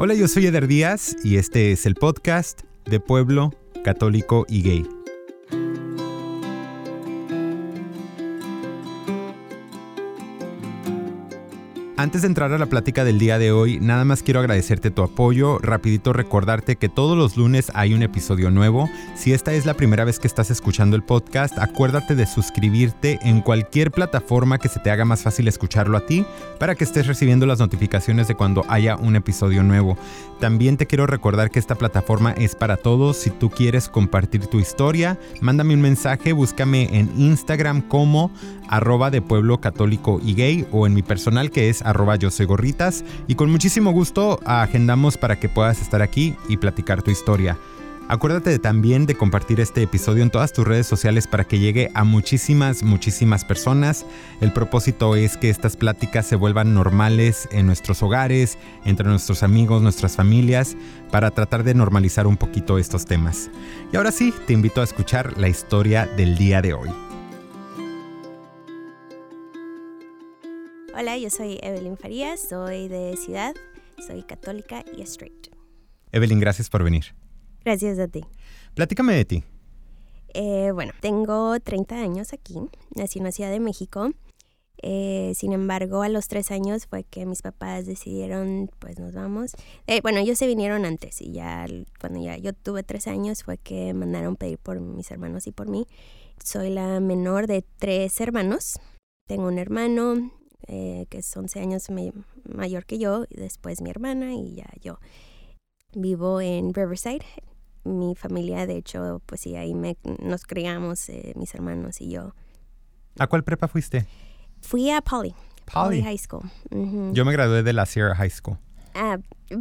Hola, yo soy Eder Díaz y este es el podcast de Pueblo Católico y Gay. Antes de entrar a la plática del día de hoy, nada más quiero agradecerte tu apoyo, rapidito recordarte que todos los lunes hay un episodio nuevo. Si esta es la primera vez que estás escuchando el podcast, acuérdate de suscribirte en cualquier plataforma que se te haga más fácil escucharlo a ti para que estés recibiendo las notificaciones de cuando haya un episodio nuevo. También te quiero recordar que esta plataforma es para todos. Si tú quieres compartir tu historia, mándame un mensaje, búscame en Instagram como arroba de pueblo católico y gay o en mi personal que es arroba yo soy gorritas y con muchísimo gusto agendamos para que puedas estar aquí y platicar tu historia. Acuérdate también de compartir este episodio en todas tus redes sociales para que llegue a muchísimas, muchísimas personas. El propósito es que estas pláticas se vuelvan normales en nuestros hogares, entre nuestros amigos, nuestras familias, para tratar de normalizar un poquito estos temas. Y ahora sí, te invito a escuchar la historia del día de hoy. Hola, yo soy Evelyn Farías, soy de Ciudad, soy católica y straight. Evelyn, gracias por venir. Gracias a ti. Platícame de ti. Eh, bueno, tengo 30 años aquí, nací en la Ciudad de México. Eh, sin embargo, a los tres años fue que mis papás decidieron, pues nos vamos. Eh, bueno, ellos se vinieron antes y ya cuando ya yo tuve tres años fue que mandaron pedir por mis hermanos y por mí. Soy la menor de tres hermanos. Tengo un hermano, eh, que es 11 años mayor que yo, y después mi hermana y ya yo. Vivo en Riverside. Mi familia, de hecho, pues sí, ahí me, nos criamos, eh, mis hermanos y yo. ¿A cuál prepa fuiste? Fui a Poly. Poly. High School. Yo me gradué de la Sierra High School. Ah,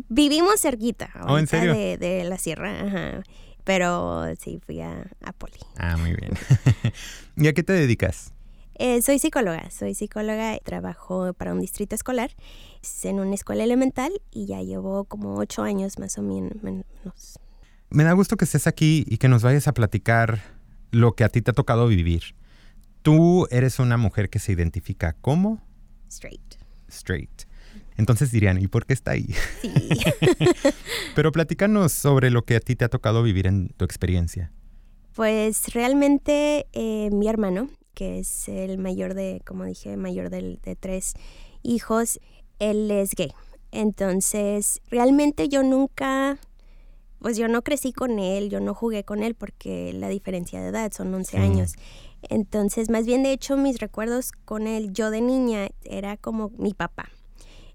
vivimos cerquita. Oh, ¿en serio? De, de la Sierra, ajá. Pero sí, fui a, a Poly. Ah, muy bien. ¿Y a qué te dedicas? Eh, soy psicóloga, soy psicóloga, trabajo para un distrito escolar en una escuela elemental y ya llevo como ocho años más o menos. Me da gusto que estés aquí y que nos vayas a platicar lo que a ti te ha tocado vivir. Tú eres una mujer que se identifica como straight. Straight. Entonces dirían, ¿y por qué está ahí? Sí. Pero platícanos sobre lo que a ti te ha tocado vivir en tu experiencia. Pues realmente eh, mi hermano, que es el mayor de, como dije, mayor de, de tres hijos, él es gay. Entonces, realmente yo nunca, pues yo no crecí con él, yo no jugué con él porque la diferencia de edad son 11 años. Entonces, más bien de hecho, mis recuerdos con él, yo de niña, era como mi papá.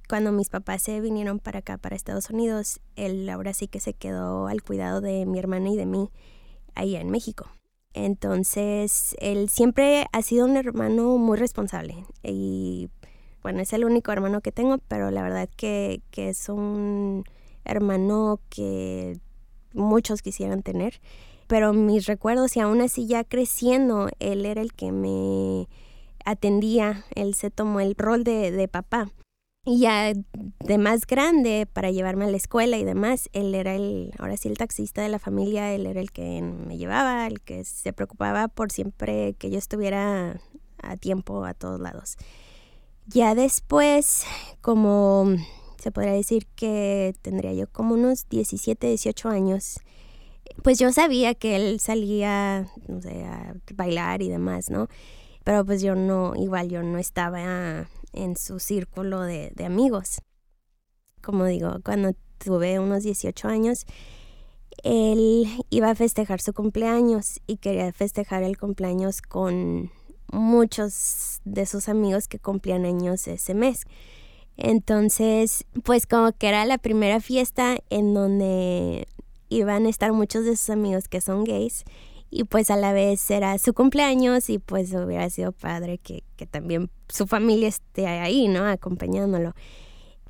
Cuando mis papás se vinieron para acá, para Estados Unidos, él ahora sí que se quedó al cuidado de mi hermana y de mí allá en México. Entonces, él siempre ha sido un hermano muy responsable y bueno, es el único hermano que tengo, pero la verdad que, que es un hermano que muchos quisieran tener. Pero mis recuerdos, y aún así ya creciendo, él era el que me atendía, él se tomó el rol de, de papá. Y ya de más grande, para llevarme a la escuela y demás, él era el, ahora sí, el taxista de la familia, él era el que me llevaba, el que se preocupaba por siempre que yo estuviera a tiempo a todos lados. Ya después, como se podría decir que tendría yo como unos 17, 18 años, pues yo sabía que él salía, no sé, a bailar y demás, ¿no? Pero pues yo no, igual yo no estaba en su círculo de, de amigos. Como digo, cuando tuve unos 18 años, él iba a festejar su cumpleaños y quería festejar el cumpleaños con muchos de sus amigos que cumplían años ese mes. Entonces, pues como que era la primera fiesta en donde iban a estar muchos de sus amigos que son gays y pues a la vez era su cumpleaños y pues hubiera sido padre que, que también su familia esté ahí, ¿no? Acompañándolo.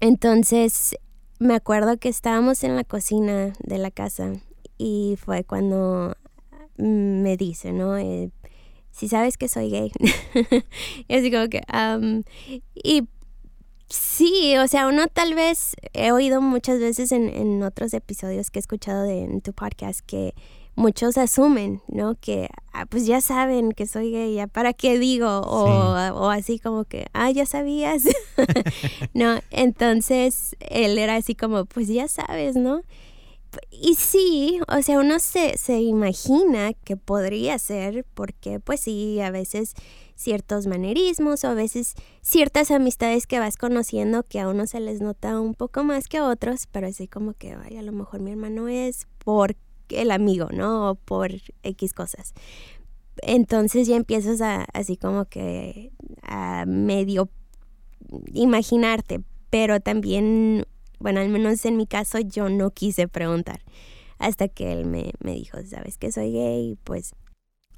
Entonces me acuerdo que estábamos en la cocina de la casa y fue cuando me dice, ¿no? Eh, si sabes que soy gay. y así como que, y sí, o sea, uno tal vez he oído muchas veces en, en otros episodios que he escuchado de en tu podcast que muchos asumen, ¿no? Que ah, pues ya saben que soy gay, ¿ya para qué digo? O, o así como que, ah, ya sabías. no, entonces él era así como, pues ya sabes, ¿no? Y sí, o sea, uno se, se imagina que podría ser, porque pues sí, a veces ciertos manerismos o a veces ciertas amistades que vas conociendo que a uno se les nota un poco más que a otros, pero así como que, ay, a lo mejor mi hermano es por el amigo, ¿no? O por X cosas. Entonces ya empiezas a, así como que a medio imaginarte, pero también, bueno, al menos en mi caso yo no quise preguntar hasta que él me, me dijo, sabes que soy gay, pues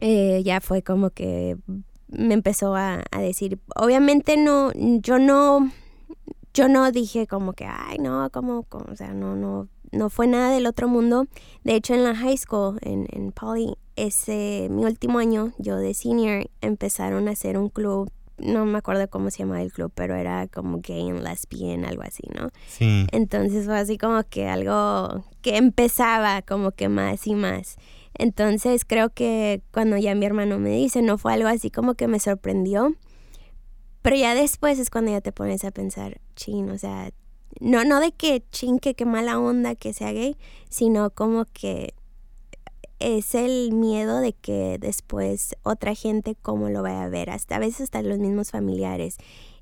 eh, ya fue como que me empezó a, a, decir, obviamente no, yo no, yo no dije como que, ay, no, como, o sea, no, no, no fue nada del otro mundo. De hecho, en la high school, en, en Poly, ese, mi último año, yo de senior, empezaron a hacer un club no me acuerdo cómo se llamaba el club, pero era como gay and lesbian, algo así, ¿no? Sí. Entonces fue así como que algo que empezaba como que más y más. Entonces creo que cuando ya mi hermano me dice, no fue algo así como que me sorprendió, pero ya después es cuando ya te pones a pensar, chin, o sea, no, no de que chin, que qué mala onda que sea gay, sino como que es el miedo de que después otra gente cómo lo vaya a ver, hasta a veces hasta los mismos familiares,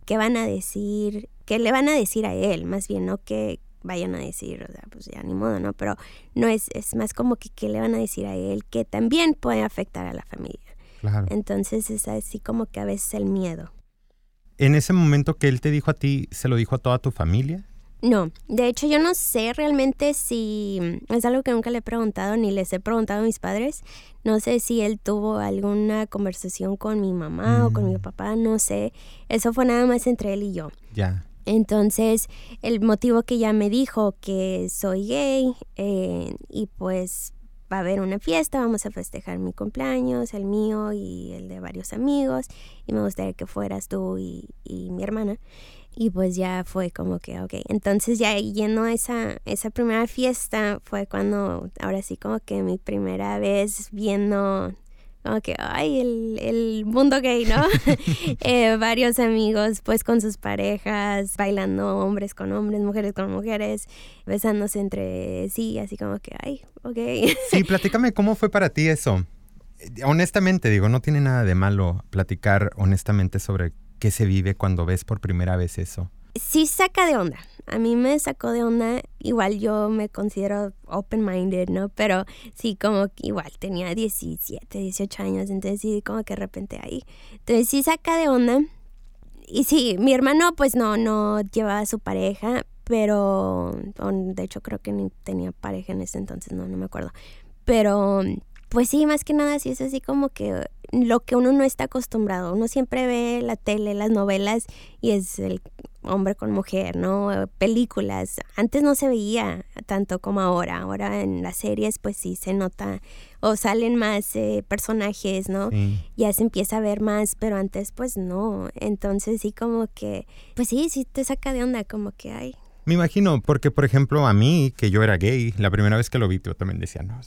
que van a decir, que le van a decir a él, más bien, no que vayan a decir, o sea, pues ya ni modo, ¿no? Pero no es, es más como que qué le van a decir a él, que también puede afectar a la familia. Claro. Entonces es así como que a veces el miedo. En ese momento que él te dijo a ti, ¿se lo dijo a toda tu familia? No, de hecho yo no sé realmente si es algo que nunca le he preguntado ni les he preguntado a mis padres. No sé si él tuvo alguna conversación con mi mamá o con mi mm. papá, no sé. Eso fue nada más entre él y yo. Ya. Entonces, el motivo que ya me dijo que soy gay eh, y pues va a haber una fiesta, vamos a festejar mi cumpleaños, el mío y el de varios amigos, y me gustaría que fueras tú y, y mi hermana. Y pues ya fue como que, ok, entonces ya a esa, esa primera fiesta fue cuando, ahora sí como que mi primera vez viendo como que, ay, el, el mundo gay, ¿no? eh, varios amigos, pues con sus parejas, bailando hombres con hombres, mujeres con mujeres, besándose entre sí, así como que, ay, ok. sí, platícame cómo fue para ti eso. Honestamente, digo, no tiene nada de malo platicar honestamente sobre qué se vive cuando ves por primera vez eso. Sí saca de onda. A mí me sacó de onda. Igual yo me considero open-minded, ¿no? Pero sí, como que igual tenía 17, 18 años. Entonces sí, como que de repente ahí. Entonces sí saca de onda. Y sí, mi hermano pues no, no llevaba a su pareja. Pero, de hecho creo que ni tenía pareja en ese entonces, no, no me acuerdo. Pero pues sí, más que nada sí es así como que lo que uno no está acostumbrado. Uno siempre ve la tele, las novelas y es el hombre con mujer, ¿no? Películas. Antes no se veía tanto como ahora. Ahora en las series pues sí se nota o salen más eh, personajes, ¿no? Ya se empieza a ver más, pero antes pues no. Entonces sí como que, pues sí, sí te saca de onda como que hay me imagino, porque por ejemplo a mí, que yo era gay, la primera vez que lo vi, yo también decía, no,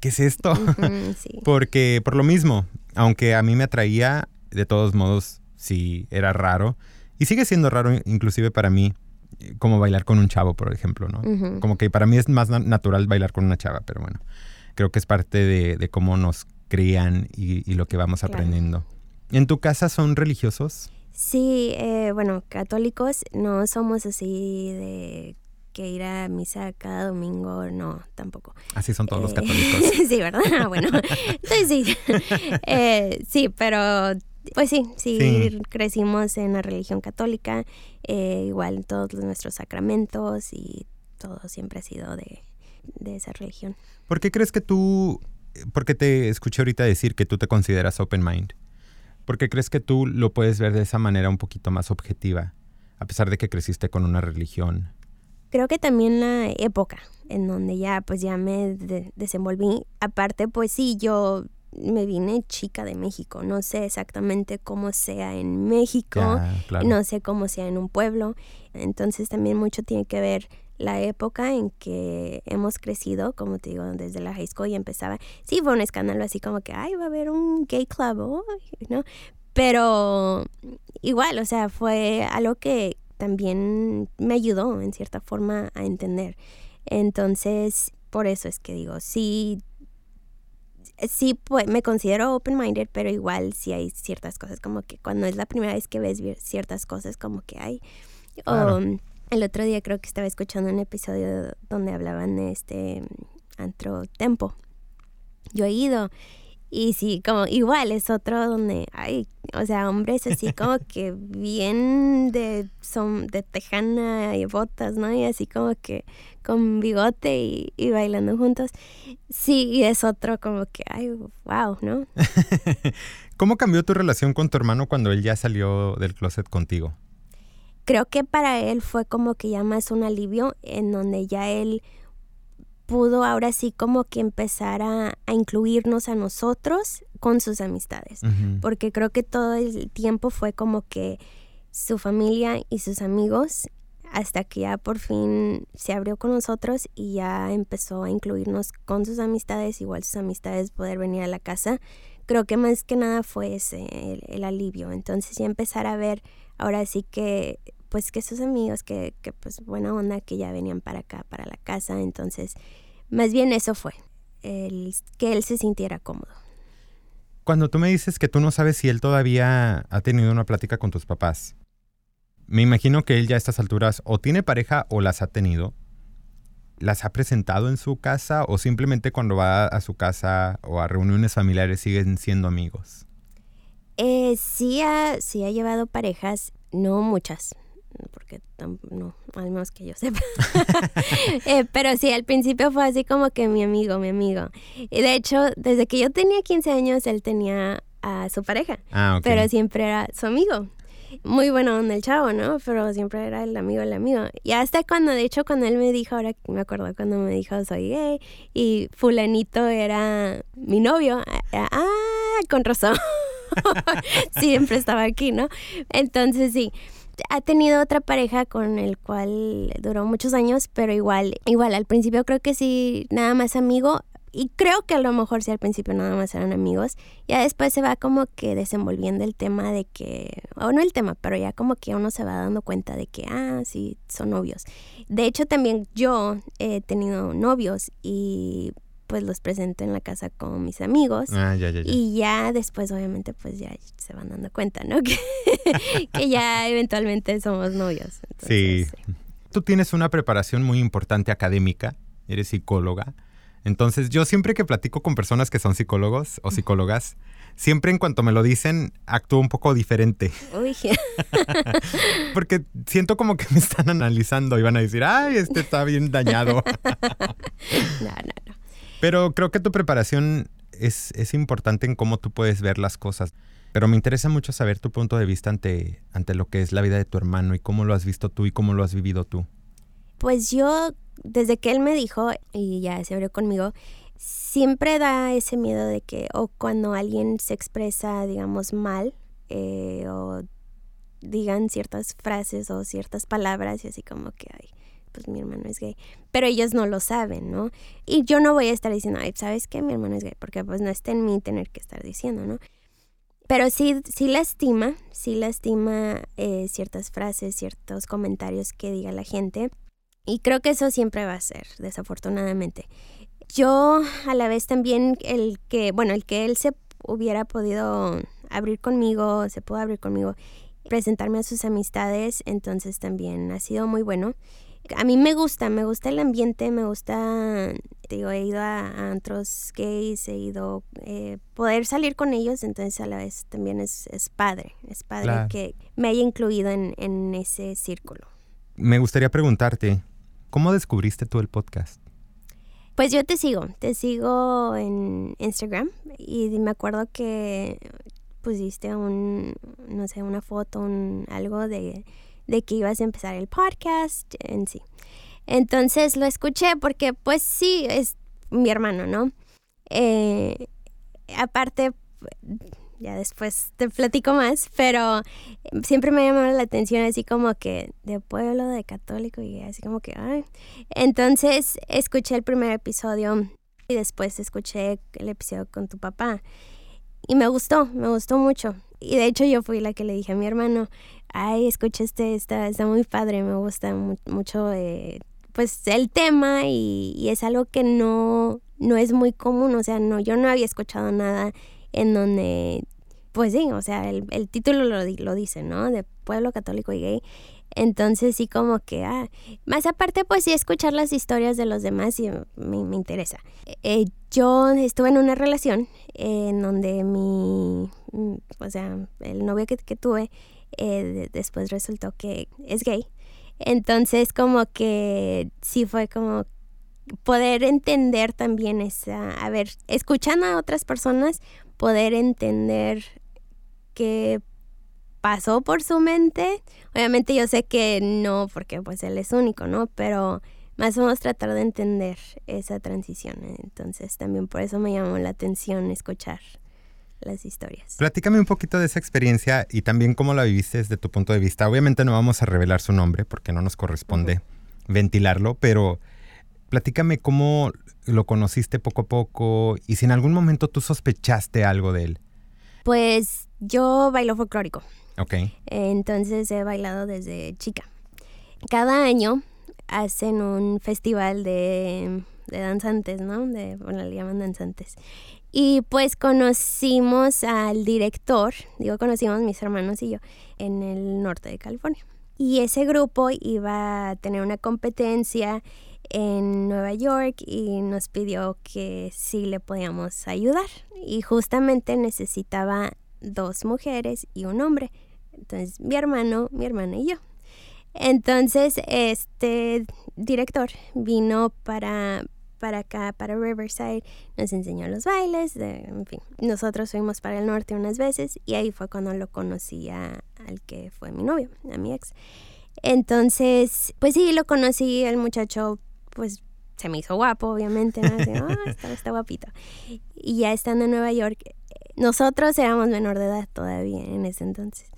¿qué, es esto? porque por lo mismo, aunque a mí me atraía, de todos modos, sí, era raro. Y sigue siendo raro inclusive para mí, como bailar con un chavo, por ejemplo, ¿no? Como que para mí es más natural bailar con una chava, pero bueno, creo que es parte de, cómo nos crían y, lo que vamos aprendiendo. ¿En tu casa son religiosos? Sí, eh, bueno, católicos no somos así de que ir a misa cada domingo, no, tampoco. Así son todos los eh, católicos. sí, ¿verdad? Ah, bueno, entonces sí. Eh, sí, pero pues sí, sí, crecimos en la religión católica, igual todos nuestros sacramentos y todo siempre ha sido de, de esa religión. ¿Por qué crees que tú, porque te escuché ahorita decir que tú te consideras open mind? ¿Por qué crees que tú lo puedes ver de esa manera un poquito más objetiva, a pesar de que creciste con una religión? Creo que también la época en donde ya pues ya me desenvolví. Aparte pues sí, yo me vine chica de México. No sé exactamente cómo sea en México, no sé cómo sea en un pueblo. Entonces también mucho tiene que ver la época en que hemos crecido, como te digo, desde la high school y empezaba, sí fue un escándalo así como que, ay, va a haber un gay club, ¿no? Pero igual, o sea, fue algo que también me ayudó en cierta forma a entender. Entonces, por eso es que digo, sí, sí pues, me considero open-minded, pero igual sí hay ciertas cosas, como que cuando es la primera vez que ves ciertas cosas, como que hay... el otro día creo que estaba escuchando un episodio donde hablaban de este antro tempo. Yo he ido y sí, como igual es otro donde hay, o sea, hombres así como que bien de son de tejana y botas, ¿no? Y así como que con bigote y, bailando juntos. Sí, y es otro como que, ay, wow, ¿no? ¿Cómo cambió tu relación con tu hermano cuando él ya salió del closet contigo? Creo que para él fue como que ya más un alivio en donde ya él pudo ahora sí como que empezar a, incluirnos a nosotros con sus amistades, porque creo que todo el tiempo fue como que su familia y sus amigos hasta que ya por fin se abrió con nosotros y ya empezó a incluirnos con sus amistades, igual sus amistades poder venir a la casa. Creo que más que nada fue ese el, el alivio. Entonces ya empezar a ver ahora sí que pues que sus amigos, que, que pues buena onda, que ya venían para acá, para la casa, entonces más bien eso fue, el, que él se sintiera cómodo. Cuando tú me dices que tú no sabes si él todavía ha tenido una plática con tus papás, me imagino que él ya a estas alturas o tiene pareja o las ha tenido. ¿Las ha presentado en su casa o simplemente cuando va a su casa o a reuniones familiares siguen siendo amigos? Eh, sí, ha, sí ha llevado parejas, no muchas, porque no, al menos que yo sepa. Eh, pero sí, al principio fue así como que mi amigo, mi amigo. Y de hecho, desde que yo tenía 15 años, él tenía a su pareja, ah, pero siempre era su amigo. Muy bueno en el chavo, ¿no? Pero siempre era el amigo, el amigo. Y hasta cuando, de hecho, cuando él me dijo, ahora me acuerdo cuando me dijo soy gay y fulanito era mi novio, ah, con razón. siempre estaba aquí, ¿no? Entonces sí ha tenido otra pareja con el cual duró muchos años, pero igual, igual al principio creo que sí, nada más amigo. Y creo que a lo mejor sí al principio nada más eran amigos. Ya después se va como que desenvolviendo el tema de que, o no el tema, pero ya como que uno se va dando cuenta de que, ah, sí, son novios. De hecho también yo he tenido novios y pues los presento en la casa con mis amigos. Ah, ya, ya, ya. Y ya después, obviamente, pues ya se van dando cuenta, ¿no? Que, ya eventualmente somos novios. sí. Tú tienes una preparación muy importante académica, eres psicóloga. Entonces, yo siempre que platico con personas que son psicólogos o psicólogas, siempre en cuanto me lo dicen, actúo un poco diferente. Uy. Porque siento como que me están analizando y van a decir, ay, este está bien dañado. no, no, no. Pero creo que tu preparación es, es, importante en cómo tú puedes ver las cosas. Pero me interesa mucho saber tu punto de vista ante, ante lo que es la vida de tu hermano y cómo lo has visto tú y cómo lo has vivido tú. Pues yo, desde que él me dijo y ya se abrió conmigo, siempre da ese miedo de que, o cuando alguien se expresa, digamos, mal, eh, o digan ciertas frases o ciertas palabras y así como que, ay, pues mi hermano es gay. Pero ellos no lo saben, ¿no? Y yo no voy a estar diciendo, ay, ¿sabes qué? Mi hermano es gay, porque pues no está en mí tener que estar diciendo, ¿no? Pero sí, sí lastima, sí lastima eh, ciertas frases, ciertos comentarios que diga la gente. Y creo que eso siempre va a ser, desafortunadamente. Yo a la vez también el que, bueno, el que él se hubiera podido abrir conmigo, se pudo abrir conmigo, presentarme a sus amistades, entonces también ha sido muy bueno a mí me gusta, me gusta el ambiente, me gusta, digo, he ido a, antros gays, he ido, eh, poder salir con ellos, entonces a la vez también es, padre, es padre que me haya incluido en, en ese círculo. Me gustaría preguntarte, ¿cómo descubriste tú el podcast? Pues yo te sigo, te sigo en Instagram y me acuerdo que pusiste un, no sé, una foto, un, algo de de que ibas a empezar el podcast en sí. Entonces lo escuché porque pues sí, es mi hermano, ¿no? Eh, aparte, ya después te platico más, pero siempre me llamó la atención así como que de pueblo, de católico y así como que, ay. Entonces escuché el primer episodio y después escuché el episodio con tu papá y me gustó, me gustó mucho. Y de hecho yo fui la que le dije a mi hermano, ay, escucha este, está, está muy padre, me gusta mucho eh, pues el tema y, es algo que no, no es muy común, o sea, no, yo no había escuchado nada en donde, pues sí, o sea, el, el título lo, dice, ¿no? De pueblo católico y gay. Entonces sí como que, ah, más aparte pues sí escuchar las historias de los demás y me, me interesa. Eh, yo estuve en una relación en donde mi, o sea, el novio que, que tuve eh, después resultó que es gay. Entonces como que sí fue como poder entender también esa, a ver, escuchando a otras personas, poder entender qué pasó por su mente. Obviamente yo sé que no, porque pues él es único, ¿no? Pero más o menos tratar de entender esa transición. Entonces también por eso me llamó la atención escuchar las historias. Platícame un poquito de esa experiencia y también cómo la viviste desde tu punto de vista. Obviamente no vamos a revelar su nombre porque no nos corresponde ventilarlo, pero platícame cómo lo conociste poco a poco y si en algún momento tú sospechaste algo de él. Pues yo bailo folclórico. Ok. Entonces he bailado desde chica. Cada año hacen un festival de, de danzantes, ¿no? De, bueno, le llaman danzantes. Y pues conocimos al director, digo conocimos mis hermanos y yo, en el norte de California. Y ese grupo iba a tener una competencia en Nueva York y nos pidió que sí le podíamos ayudar. Y justamente necesitaba dos mujeres y un hombre. Entonces mi hermano, mi hermana y yo. Entonces este director vino para, para acá, para Riverside, nos enseñó los bailes, en fin. Nosotros fuimos para el norte unas veces y ahí fue cuando lo conocí a, al que fue mi novio, a mi ex. Entonces, pues sí, lo conocí, el muchacho pues se me hizo guapo, obviamente, ¿no? Ah, está, guapito. Y ya estando en Nueva York, nosotros éramos menor de edad todavía en ese entonces.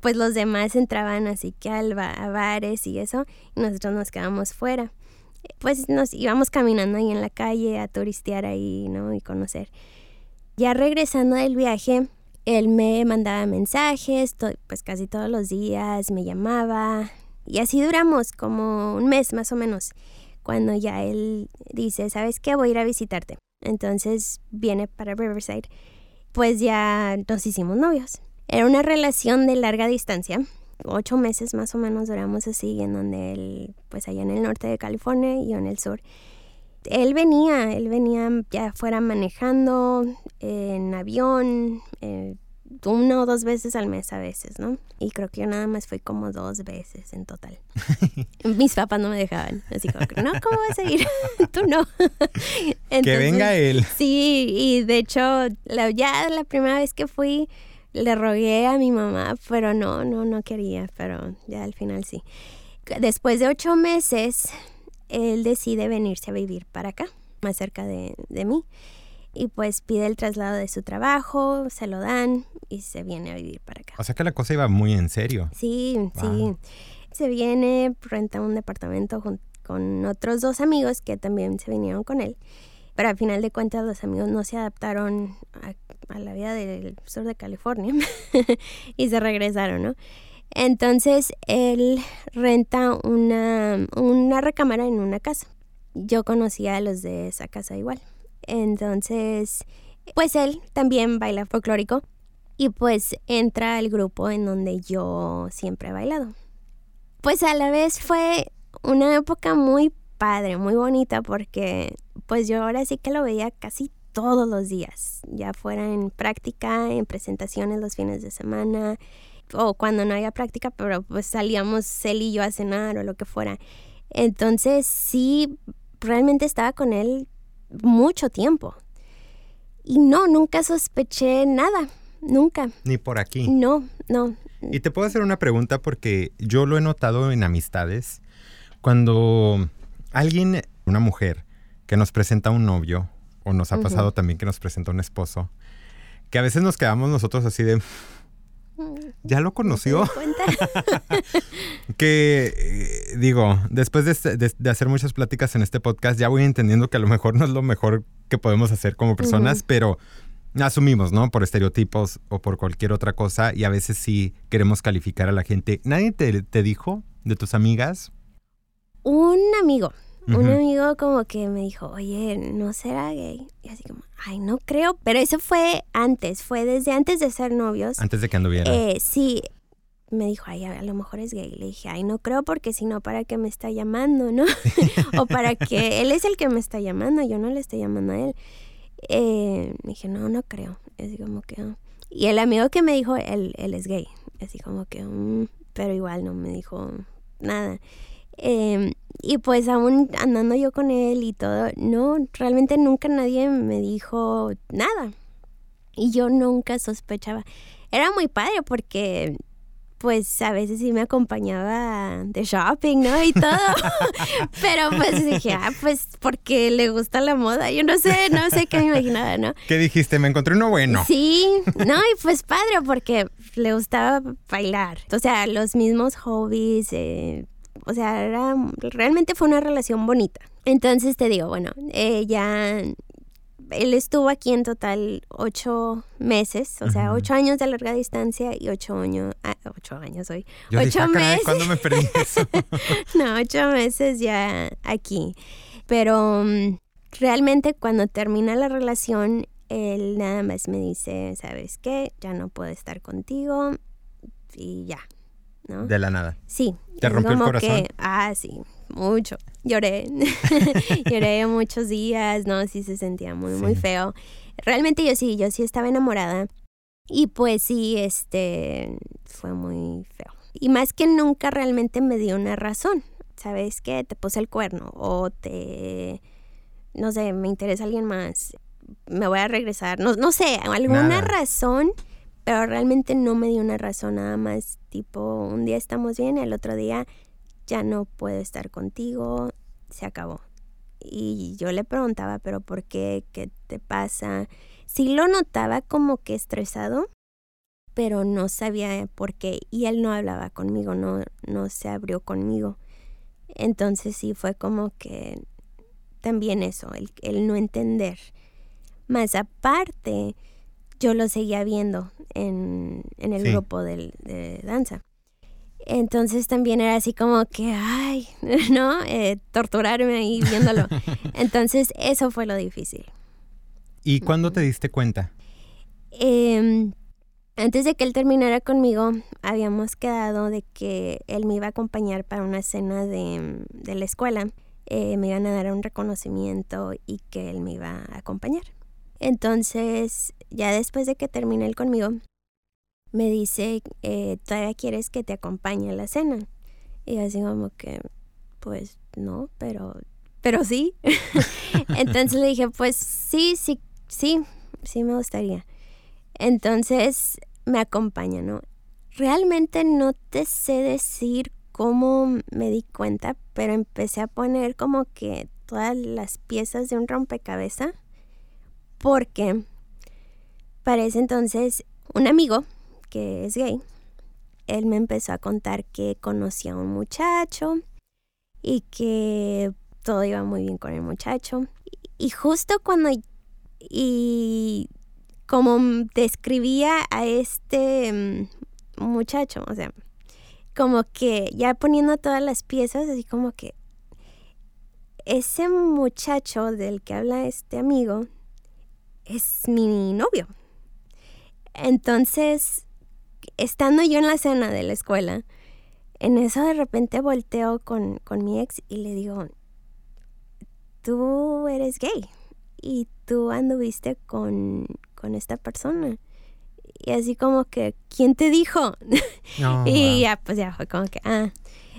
Pues los demás entraban así que a bares y eso, y nosotros nos quedamos fuera. Pues nos íbamos caminando ahí en la calle a turistear ahí, ¿no? Y conocer. Ya regresando del viaje, él me mandaba mensajes, pues casi todos los días, me llamaba. Y así duramos como un mes más o menos cuando ya él dice, ¿sabes qué? Voy a ir a visitarte. Entonces viene para Riverside. Pues ya nos hicimos novios. Era una relación de larga distancia. Ocho meses más o menos duramos así, en donde él, pues allá en el norte de California y yo en el sur. Él venía, él venía ya fuera manejando en avión, eh, una o dos veces al mes a veces, ¿no? Y creo que yo nada más fui como dos veces en total. Mis papás no me dejaban, así como no, ¿cómo vas a ir? Tú no. que venga él. Sí, y de hecho, ya la primera vez que fui, le rogué a mi mamá, pero no, no, no quería, pero ya al final sí. Después de ocho meses, él decide venirse a vivir para acá, más cerca de, de mí y pues pide el traslado de su trabajo, se lo dan y se viene a vivir para acá. O sea que la cosa iba muy en serio. Sí, sí. Se viene, renta un departamento con otros dos amigos que también se vinieron con él. Pero al final de cuentas los amigos no se adaptaron a, la vida del sur de California y se regresaron, ¿no? Entonces él renta una, una recámara en una casa. Yo conocía a los de esa casa igual. Entonces, pues él también baila folclórico y pues entra al grupo en donde yo siempre he bailado. Pues a la vez fue una época muy padre, muy bonita porque pues yo ahora sí que lo veía casi todos los días, ya fuera en práctica, en presentaciones los fines de semana o cuando no había práctica, pero pues salíamos él y yo a cenar o lo que fuera. Entonces sí, realmente estaba con él mucho tiempo. Y no, nunca sospeché nada, nunca. Ni por aquí. No, no. Y te puedo hacer una pregunta porque yo lo he notado en amistades. Cuando alguien, una mujer, que nos presenta un novio, o nos ha pasado también que nos presenta un esposo, Que a veces nos quedamos nosotros así de... ¿Ya lo conoció? que eh, digo, después de, hacer muchas pláticas en este podcast, ya voy entendiendo que a lo mejor no es lo mejor que podemos hacer como personas, pero asumimos, ¿no? Por estereotipos o por cualquier otra cosa y a veces sí queremos calificar a la gente. ¿Nadie te, te dijo de tus amigas? Un amigo un amigo como que me dijo, oye, ¿no será gay? Y así como, ay, no creo, pero eso fue antes, fue desde antes de ser novios. Antes de que anduviera. Eh, sí, me dijo, ay, a lo mejor es gay. Le dije, ay, no creo porque si no, ¿para qué me está llamando, no? o para que él es el que me está llamando, yo no le estoy llamando a él. Eh, me dije, no, no creo. Así como que... Ah". Y el amigo que me dijo, él, él es gay. Así como que, mm", pero igual no me dijo nada. Eh, y pues aún andando yo con él y todo, no, realmente nunca nadie me dijo nada. Y yo nunca sospechaba. Era muy padre porque pues a veces sí me acompañaba de shopping, ¿no? Y todo. Pero pues dije, ah, pues porque le gusta la moda. Yo no sé, no sé qué me imaginaba, ¿no? ¿Qué dijiste? Me encontré uno bueno. Sí, no, y pues padre porque le gustaba bailar. O sea, los mismos hobbies, eh, o sea, era, realmente fue una relación bonita. Entonces te digo, bueno, ella, él estuvo aquí en total ocho meses, o sea, ocho años de larga distancia y ocho años, ah, ocho años hoy, ocho ah, meses. ¿Cuándo me perdí eso? no, ocho meses ya aquí. Pero mm, realmente cuando termina la relación, él nada más me dice, ¿sabes qué? Ya no puedo estar contigo y ya, de la nada. Sí. ¿Te rompió el corazón? ah, sí, mucho. Lloré. Lloré muchos días, ¿no? Sí se sentía muy, muy feo. Realmente yo sí, yo sí estaba enamorada. Y pues sí, este, fue muy feo. Y más que nunca realmente me dio una razón. ¿Sabes qué? Te puse el cuerno o te, no sé, me interesa alguien más. Me voy a regresar. No, no sé, alguna razón pero realmente no me dio una razón nada más, tipo, un día estamos bien, el otro día ya no puedo estar contigo, se acabó. Y yo le preguntaba, pero ¿por qué? ¿Qué te pasa? Sí lo notaba como que estresado, pero no sabía por qué. Y él no hablaba conmigo, no, no se abrió conmigo. Entonces sí fue como que también eso, el, el no entender. Más aparte, yo lo seguía viendo en, en el grupo de danza. Entonces también era así como que, ay, ¿no? Eh, torturarme ahí viéndolo. Entonces eso fue lo difícil. ¿Y cuándo te diste cuenta? Em, antes de que él terminara conmigo, habíamos quedado de que él me iba a acompañar para una cena de, de la escuela. Eh, me iban a dar un reconocimiento y que él me iba a acompañar. Entonces, ya después de que termine él conmigo, me dice, eh, ¿todavía quieres que te acompañe a la cena? Y así como que, pues no, pero, pero sí. Entonces le dije, pues sí, sí, sí, sí me gustaría. Entonces me acompaña, ¿no? Realmente no te sé decir cómo me di cuenta, pero empecé a poner como que todas las piezas de un rompecabezas porque para ese entonces un amigo que es gay, él me empezó a contar que conocía a un muchacho y que todo iba muy bien con el muchacho. Y justo cuando y como describía a este mm, muchacho, o sea, como que ya poniendo todas las piezas, así como que ese muchacho del que habla este amigo es mi novio. Entonces, estando yo en la cena de la escuela, en eso de repente volteo con, con mi ex y le digo, tú eres gay y tú anduviste con, con esta persona. Y así como que, ¿quién te dijo? y ya, pues ya fue como que, ah.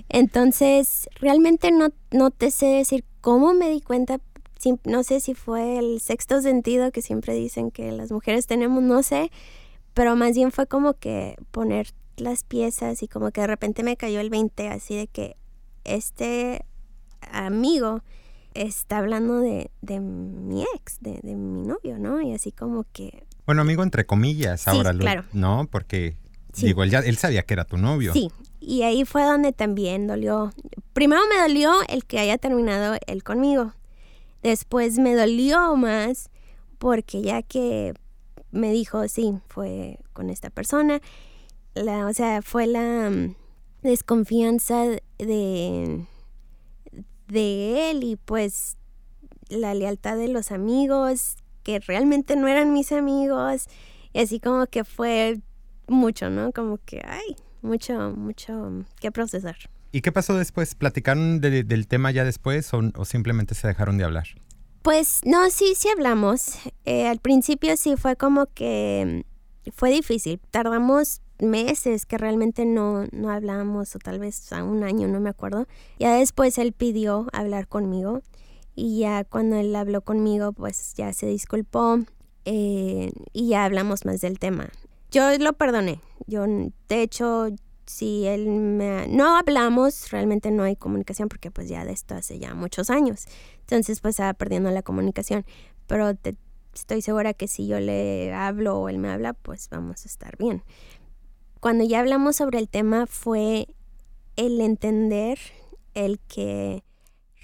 Entonces, realmente no, no te sé decir cómo me di cuenta, no sé si fue el sexto sentido que siempre dicen que las mujeres tenemos, no sé, pero más bien fue como que poner las piezas y como que de repente me cayó el 20 así de que este amigo está hablando de, de mi ex, de, de, mi novio, ¿no? Y así como que Bueno, amigo entre comillas, ahora lo, claro. ¿no? Porque digo, él ya él sabía que era tu novio. Sí, y ahí fue donde también dolió. Primero me dolió el que haya terminado él conmigo. Después me dolió más porque ya que me dijo, sí, fue con esta persona, la, o sea, fue la mm, desconfianza de, de él y pues la lealtad de los amigos, que realmente no eran mis amigos, y así como que fue mucho, ¿no? Como que, ay, mucho, mucho que procesar. ¿Y qué pasó después? ¿Platicaron del tema ya después o, simplemente se dejaron de hablar? Pues no, sí, sí hablamos. Eh, al principio sí fue como que fue difícil. Tardamos meses que realmente no, no hablamos o tal vez a un año, no me acuerdo. Ya después él pidió hablar conmigo y ya cuando él habló conmigo pues ya se disculpó eh, y ya hablamos más del tema. Yo lo perdoné. Yo, de hecho, si él me... No hablamos, realmente no hay comunicación porque pues ya de esto hace ya muchos años. Entonces pues estaba perdiendo la comunicación. Pero estoy segura que si yo le hablo o él me habla, pues vamos a estar bien. Cuando ya hablamos sobre el tema fue el entender el que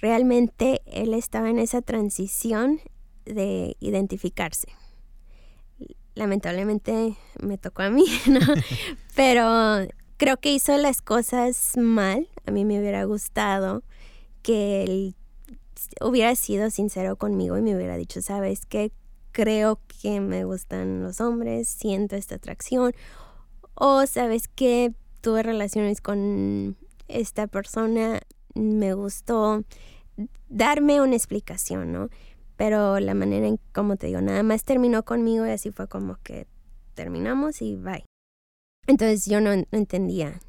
realmente él estaba en esa transición de identificarse lamentablemente me tocó a mí, ¿no? Pero creo que hizo las cosas mal. A mí me hubiera gustado que él hubiera sido sincero conmigo y me hubiera dicho, sabes qué, creo que me gustan los hombres, siento esta atracción. O sabes que tuve relaciones con esta persona, me gustó darme una explicación, ¿no? Pero la manera en, como te digo, nada más terminó conmigo y así fue como que terminamos y bye. Entonces yo no, entendía.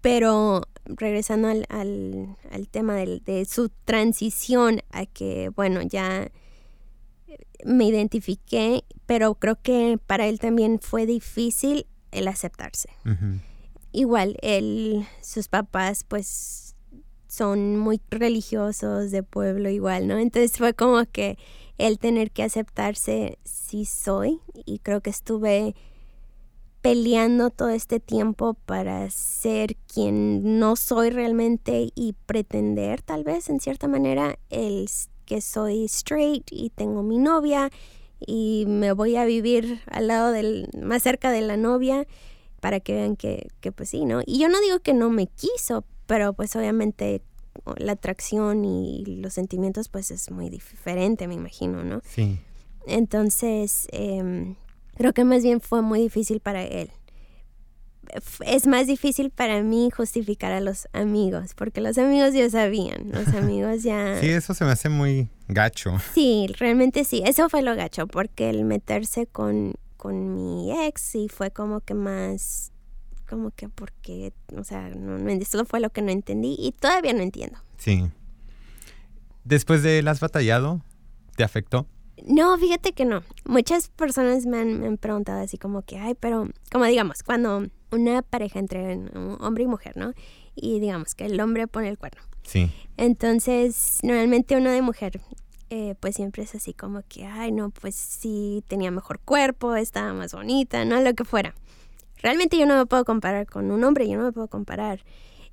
Pero regresando al, al, tema de su transición a que, bueno, ya me identifiqué, pero creo que para él también fue difícil el aceptarse. Igual, él, sus papás, pues son muy religiosos de pueblo igual, ¿no? Entonces fue como que el tener que aceptarse sí soy y creo que estuve peleando todo este tiempo para ser quien no soy realmente y pretender tal vez en cierta manera el que soy straight y tengo mi novia y me voy a vivir al lado del más cerca de la novia para que vean que, que pues sí, ¿no? Y yo no digo que no me quiso, pero pues obviamente la atracción y los sentimientos pues es muy diferente, me imagino, ¿no? Sí. Entonces, em, creo que más bien fue muy difícil para él. Es más difícil para mí justificar a los amigos, porque los amigos ya sabían, los amigos ya... sí, eso se me hace muy gacho. Sí, realmente sí, eso fue lo gacho, porque el meterse con, con mi ex y fue como que más como que porque, o sea, no, no, eso fue lo que no entendí y todavía no entiendo. Sí. Después de él has batallado, ¿te afectó? No, fíjate que no. Muchas personas me han, preguntado así como que, ay, pero, como digamos, cuando una pareja entre un hombre y mujer, ¿no? Y digamos que el hombre pone el cuerno. Sí. Entonces, normalmente uno de mujer, eh, pues siempre es así como que, ay, no, pues sí, tenía mejor cuerpo, estaba más bonita, ¿no? Lo que fuera realmente yo no me puedo comparar con un hombre, yo no me puedo comparar.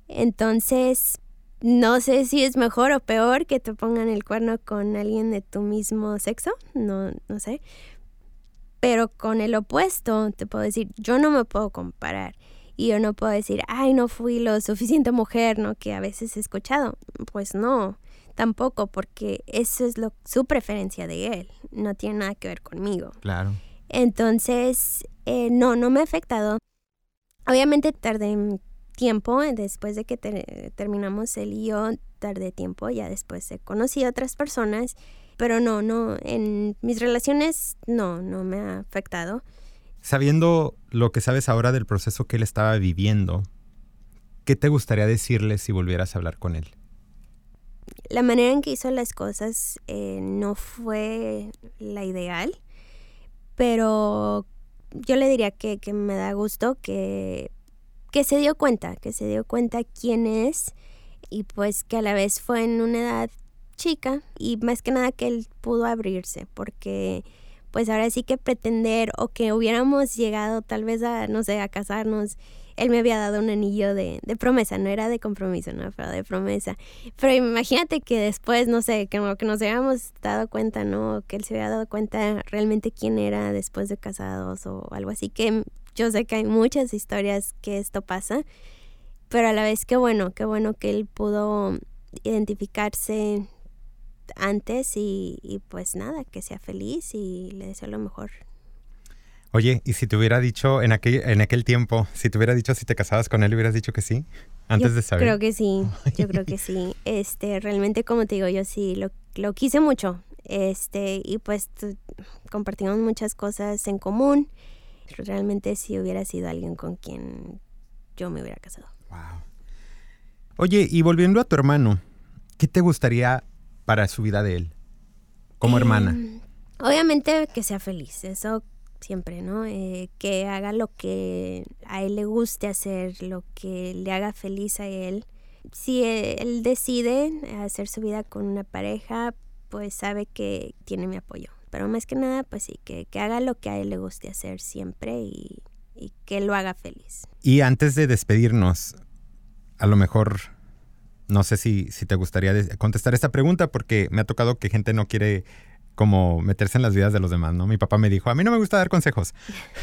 Entonces, no sé si es mejor o peor que te pongan el cuerno con alguien de tu mismo sexo, no, no sé. Pero con el opuesto, te puedo decir, yo no me puedo comparar. Y yo no puedo decir, ay, no fui lo suficiente mujer, ¿no? Que a veces he escuchado. Pues no, tampoco, porque eso es lo, su preferencia de él. No tiene nada que ver conmigo. Claro. Entonces, eh, no, no me ha afectado. Obviamente tardé tiempo, eh, después de que terminamos él y yo, tardé tiempo, ya después he conocido a otras personas, pero no, no, en mis relaciones no, no me ha afectado. Sabiendo lo que sabes ahora del proceso que él estaba viviendo, ¿qué te gustaría decirle si volvieras a hablar con él? La manera en que hizo las cosas eh, no fue la ideal pero yo le diría que, me da gusto que, que se dio cuenta, que se dio cuenta quién es y pues que a la vez fue en una edad chica y más que nada que él pudo abrirse porque pues ahora sí que pretender o que hubiéramos llegado tal vez a, no sé, a casarnos. Él me había dado un anillo de, de promesa, no era de compromiso, ¿no? Pero de promesa. Pero imagínate que después, no sé, que, que nos habíamos dado cuenta, ¿no? Que él se había dado cuenta realmente quién era después de casados o algo así. Que yo sé que hay muchas historias que esto pasa, pero a la vez qué bueno, qué bueno que él pudo identificarse antes y, pues nada, que sea feliz y le deseo lo mejor. Oye, ¿y si te hubiera dicho en aquel, en aquel tiempo, si te hubiera dicho si te casabas con él, hubieras dicho que sí? Antes de saber. Creo que sí, yo creo que sí. Este, realmente como te digo, yo sí lo, lo quise mucho. Este, y pues compartimos muchas cosas en común. Realmente sí hubiera sido alguien con quien yo me hubiera casado. Wow. Oye, y volviendo a tu hermano, ¿qué te gustaría para su vida de él como hermana? Em, obviamente que sea feliz, eso siempre, ¿no? Eh, que haga lo que a él le guste hacer, lo que le haga feliz a él. Si él decide hacer su vida con una pareja, pues sabe que tiene mi apoyo. Pero más que nada, pues sí, que, haga lo que a él le guste hacer siempre y, y que lo haga feliz. Y antes de despedirnos, a lo mejor no sé si, si te gustaría contestar esta pregunta porque me ha tocado que gente no quiere como meterse en las vidas de los demás, ¿no? Mi papá me dijo, a mí no me gusta dar consejos.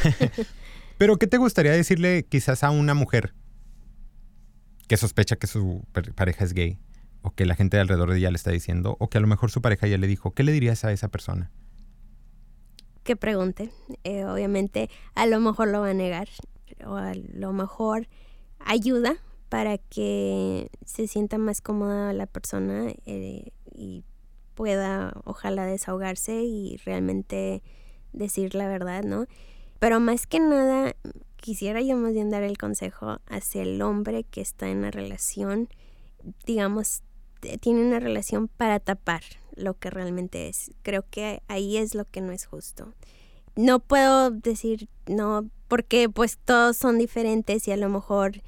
Pero ¿qué te gustaría decirle quizás a una mujer que sospecha que su pareja es gay? O que la gente alrededor de ella le está diciendo, o que a lo mejor su pareja ya le dijo, ¿qué le dirías a esa persona? Que pregunte. Eh, obviamente, a lo mejor lo va a negar, o a lo mejor ayuda para que se sienta más cómoda la persona eh, y pueda ojalá desahogarse y realmente decir la verdad, ¿no? Pero más que nada, quisiera yo más bien dar el consejo hacia el hombre que está en la relación, digamos, tiene una relación para tapar lo que realmente es. Creo que ahí es lo que no es justo. No puedo decir no, porque pues todos son diferentes y a lo mejor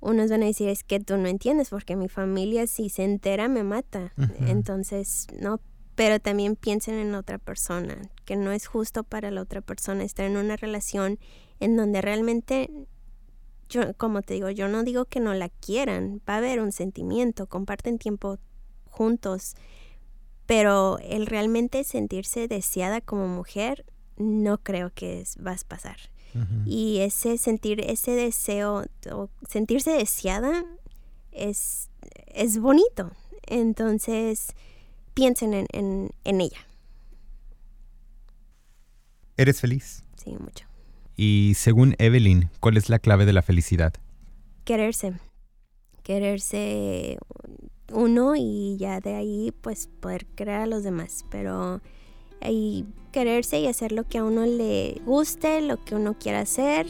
unos van a decir es que tú no entiendes porque mi familia si se entera me mata. Entonces, no, pero también piensen en otra persona, que no es justo para la otra persona estar en una relación en donde realmente yo como te digo, yo no digo que no la quieran, va a haber un sentimiento, comparten tiempo juntos, pero el realmente sentirse deseada como mujer no creo que va a pasar. Y ese sentir, ese deseo, o sentirse deseada, es, es bonito. Entonces, piensen en, en, en ella. ¿Eres feliz? Sí, mucho. Y según Evelyn, ¿cuál es la clave de la felicidad? Quererse. Quererse uno y ya de ahí pues poder crear a los demás. Pero y quererse y hacer lo que a uno le guste, lo que uno quiera hacer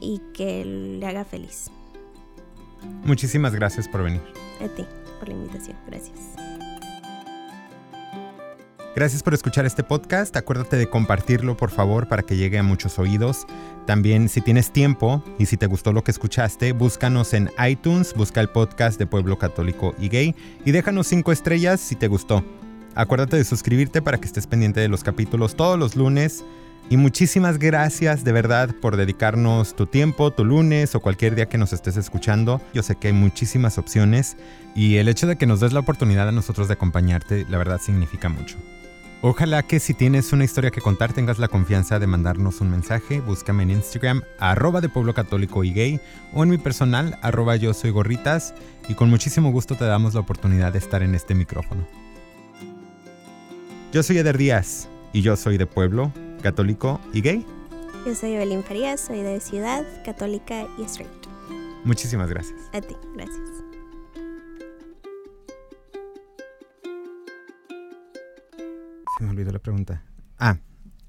y que le haga feliz. Muchísimas gracias por venir. A ti, por la invitación. Gracias. Gracias por escuchar este podcast. Acuérdate de compartirlo, por favor, para que llegue a muchos oídos. También, si tienes tiempo y si te gustó lo que escuchaste, búscanos en iTunes, busca el podcast de Pueblo Católico y Gay y déjanos cinco estrellas si te gustó. Acuérdate de suscribirte para que estés pendiente de los capítulos todos los lunes. Y muchísimas gracias de verdad por dedicarnos tu tiempo, tu lunes o cualquier día que nos estés escuchando. Yo sé que hay muchísimas opciones y el hecho de que nos des la oportunidad a nosotros de acompañarte, la verdad significa mucho. Ojalá que si tienes una historia que contar tengas la confianza de mandarnos un mensaje. Búscame en Instagram, arroba de pueblo católico y gay, o en mi personal, arroba yo soy gorritas, y con muchísimo gusto te damos la oportunidad de estar en este micrófono. Yo soy Eder Díaz y yo soy de pueblo, católico y gay. Yo soy Evelyn Farías, soy de ciudad, católica y straight. Muchísimas gracias. A ti, gracias. Se me olvidó la pregunta. Ah,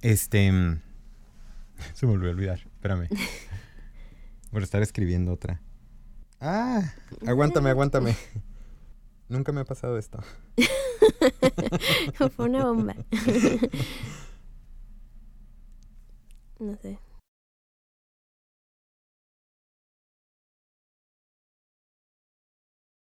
este... Mm, se me olvidó olvidar, espérame. Por estar escribiendo otra. Ah, aguántame, aguántame. Nunca me ha pasado esto. Fue una bomba. no sé.